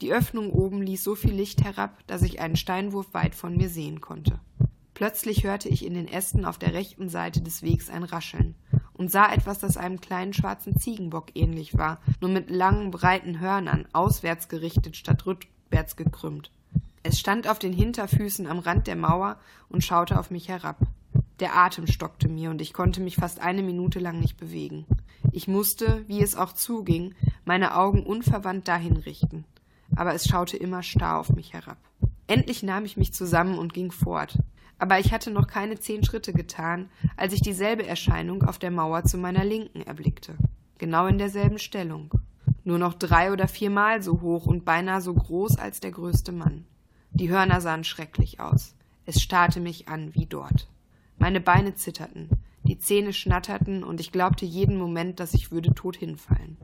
[SPEAKER 7] Die Öffnung oben ließ so viel Licht herab, dass ich einen Steinwurf weit von mir sehen konnte. Plötzlich hörte ich in den Ästen auf der rechten Seite des Wegs ein Rascheln und sah etwas, das einem kleinen schwarzen Ziegenbock ähnlich war, nur mit langen, breiten Hörnern, auswärts gerichtet statt rückwärts gekrümmt. Es stand auf den Hinterfüßen am Rand der Mauer und schaute auf mich herab. Der Atem stockte mir und ich konnte mich fast eine Minute lang nicht bewegen. Ich musste, wie es auch zuging, meine Augen unverwandt dahin richten. Aber es schaute immer starr auf mich herab. Endlich nahm ich mich zusammen und ging fort. Aber ich hatte noch keine zehn Schritte getan, als ich dieselbe Erscheinung auf der Mauer zu meiner Linken erblickte. Genau in derselben Stellung. Nur noch drei oder viermal so hoch und beinahe so groß als der größte Mann. Die Hörner sahen schrecklich aus. Es starrte mich an wie dort. Meine Beine zitterten, die Zähne schnatterten und ich glaubte jeden Moment, dass ich würde tot hinfallen.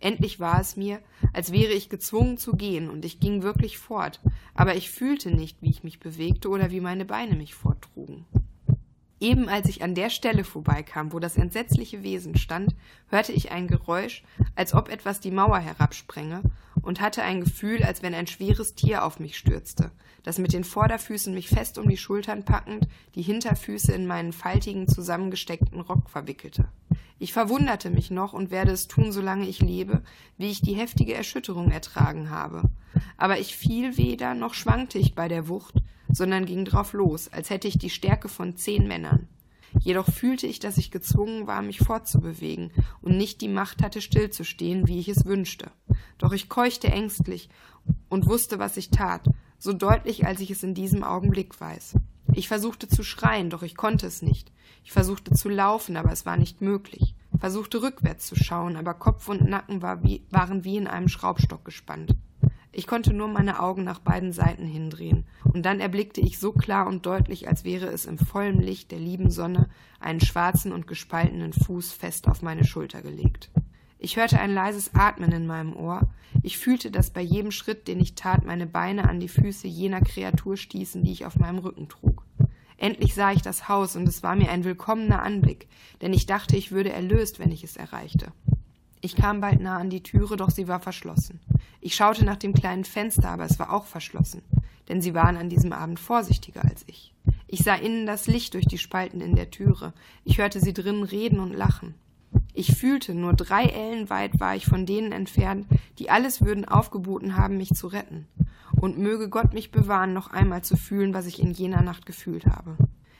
[SPEAKER 7] Endlich war es mir, als wäre ich gezwungen zu gehen, und ich ging wirklich fort, aber ich fühlte nicht, wie ich mich bewegte oder wie meine Beine mich forttrugen. Eben als ich an der Stelle vorbeikam, wo das entsetzliche Wesen stand, hörte ich ein Geräusch, als ob etwas die Mauer herabsprenge, und hatte ein Gefühl, als wenn ein schweres Tier auf mich stürzte, das mit den Vorderfüßen mich fest um die Schultern packend, die Hinterfüße in meinen faltigen, zusammengesteckten Rock verwickelte. Ich verwunderte mich noch und werde es tun, solange ich lebe, wie ich die heftige Erschütterung ertragen habe. Aber ich fiel weder, noch schwankte ich bei der Wucht, sondern ging drauf los, als hätte ich die Stärke von zehn Männern. Jedoch fühlte ich, dass ich gezwungen war, mich fortzubewegen und nicht die Macht hatte, stillzustehen, wie ich es wünschte. Doch ich keuchte ängstlich und wusste, was ich tat, so deutlich, als ich es in diesem Augenblick weiß. Ich versuchte zu schreien, doch ich konnte es nicht. Ich versuchte zu laufen, aber es war nicht möglich. Versuchte rückwärts zu schauen, aber Kopf und Nacken war wie, waren wie in einem Schraubstock gespannt. Ich konnte nur meine Augen nach beiden Seiten hindrehen, und dann erblickte ich so klar und deutlich, als wäre es im vollen Licht der lieben Sonne, einen schwarzen und gespaltenen Fuß fest auf meine Schulter gelegt. Ich hörte ein leises Atmen in meinem Ohr. Ich fühlte, dass bei jedem Schritt, den ich tat, meine Beine an die Füße jener Kreatur stießen, die ich auf meinem Rücken trug. Endlich sah ich das Haus, und es war mir ein willkommener Anblick, denn ich dachte, ich würde erlöst, wenn ich es erreichte. Ich kam bald nah an die Türe, doch sie war verschlossen. Ich schaute nach dem kleinen Fenster, aber es war auch verschlossen, denn sie waren an diesem Abend vorsichtiger als ich. Ich sah innen das Licht durch die Spalten in der Türe. Ich hörte sie drinnen reden und lachen. Ich fühlte, nur drei Ellen weit war ich von denen entfernt, die alles würden aufgeboten haben, mich zu retten. Und möge Gott mich bewahren, noch einmal zu fühlen, was ich in jener Nacht gefühlt habe.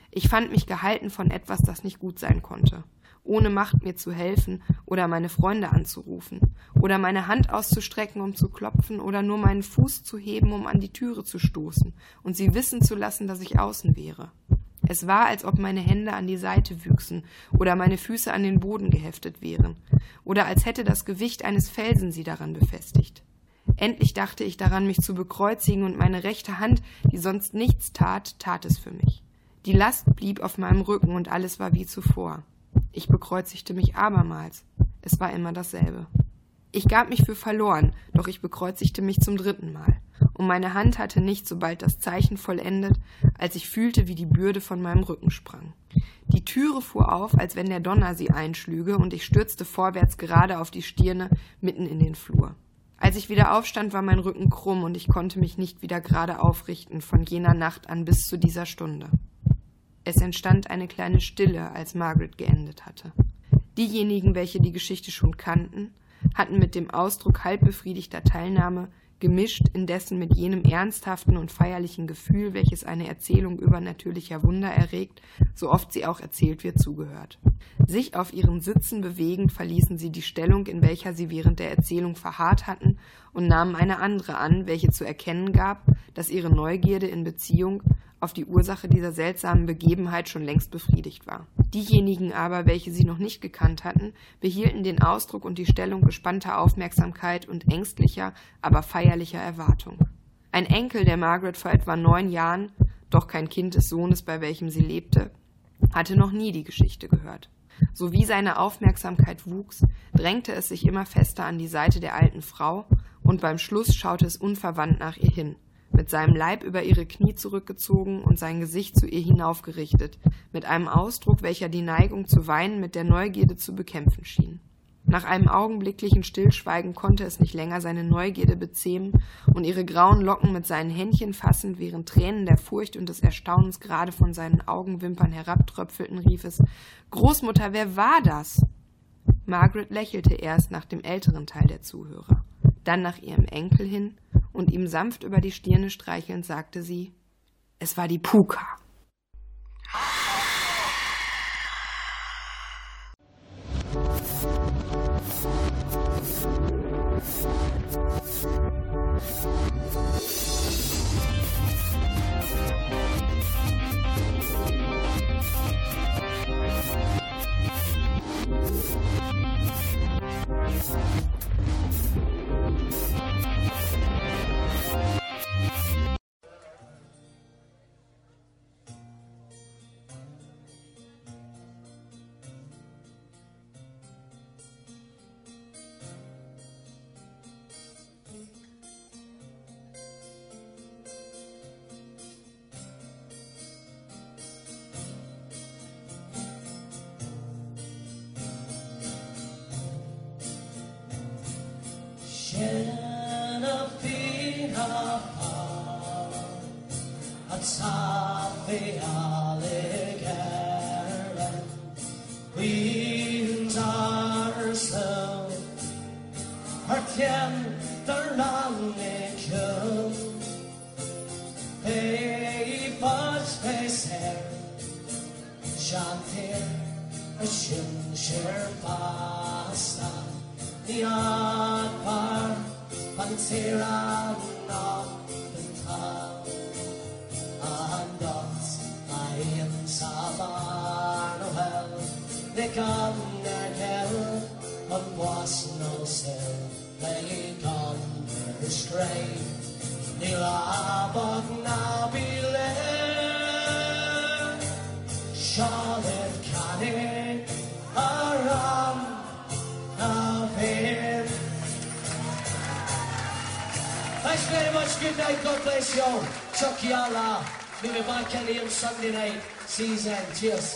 [SPEAKER 7] Ich fand mich gehalten von etwas, das nicht gut sein konnte ohne Macht mir zu helfen oder meine Freunde anzurufen oder meine Hand auszustrecken, um zu klopfen oder nur meinen Fuß zu heben, um an die Türe zu stoßen und sie wissen zu lassen, dass ich außen wäre. Es war, als ob meine Hände an die Seite wüchsen oder meine Füße an den Boden geheftet wären oder als hätte das Gewicht eines Felsen sie daran befestigt. Endlich dachte ich daran, mich zu bekreuzigen, und meine rechte Hand, die sonst nichts tat, tat es für mich. Die Last blieb auf meinem Rücken und alles war wie zuvor. Ich bekreuzigte mich abermals. Es war immer dasselbe. Ich gab mich für verloren, doch ich bekreuzigte mich zum dritten Mal. Und meine Hand hatte nicht sobald das Zeichen vollendet, als ich fühlte, wie die Bürde von meinem Rücken sprang. Die Türe fuhr auf, als wenn der Donner sie einschlüge, und ich stürzte vorwärts gerade auf die Stirne mitten in den Flur. Als ich wieder aufstand, war mein Rücken krumm und ich konnte mich nicht wieder gerade aufrichten von jener Nacht an bis zu dieser Stunde. Es entstand eine kleine Stille, als Margaret geendet hatte. Diejenigen, welche die Geschichte schon kannten, hatten mit dem Ausdruck halbbefriedigter Teilnahme gemischt indessen mit jenem ernsthaften und feierlichen Gefühl, welches eine Erzählung übernatürlicher Wunder erregt, so oft sie auch erzählt wird, zugehört. Sich auf ihren Sitzen bewegend verließen sie die Stellung, in welcher sie während der Erzählung verharrt hatten, und nahmen eine andere an, welche zu erkennen gab, dass ihre Neugierde in Beziehung auf die Ursache dieser seltsamen Begebenheit schon längst befriedigt war. Diejenigen aber, welche sie noch nicht gekannt hatten, behielten den Ausdruck und die Stellung gespannter Aufmerksamkeit und ängstlicher, aber feierlicher Erwartung. Ein Enkel der Margaret vor etwa neun Jahren, doch kein Kind des Sohnes, bei welchem sie lebte, hatte noch nie die Geschichte gehört. So wie seine Aufmerksamkeit wuchs, drängte es sich immer fester an die Seite der alten Frau, und beim Schluss schaute es unverwandt nach ihr hin, mit seinem Leib über ihre Knie zurückgezogen und sein Gesicht zu ihr hinaufgerichtet, mit einem Ausdruck, welcher die Neigung zu weinen mit der Neugierde zu bekämpfen schien. Nach einem augenblicklichen Stillschweigen konnte es nicht länger seine Neugierde bezähmen und ihre grauen Locken mit seinen Händchen fassend, während Tränen der Furcht und des Erstaunens gerade von seinen Augenwimpern herabtröpfelten, rief es Großmutter, wer war das? Margaret lächelte erst nach dem älteren Teil der Zuhörer, dann nach ihrem Enkel hin und ihm sanft über die Stirne streichelnd sagte sie, es war die Puka.
[SPEAKER 11] Thank Sunday night season. Cheers.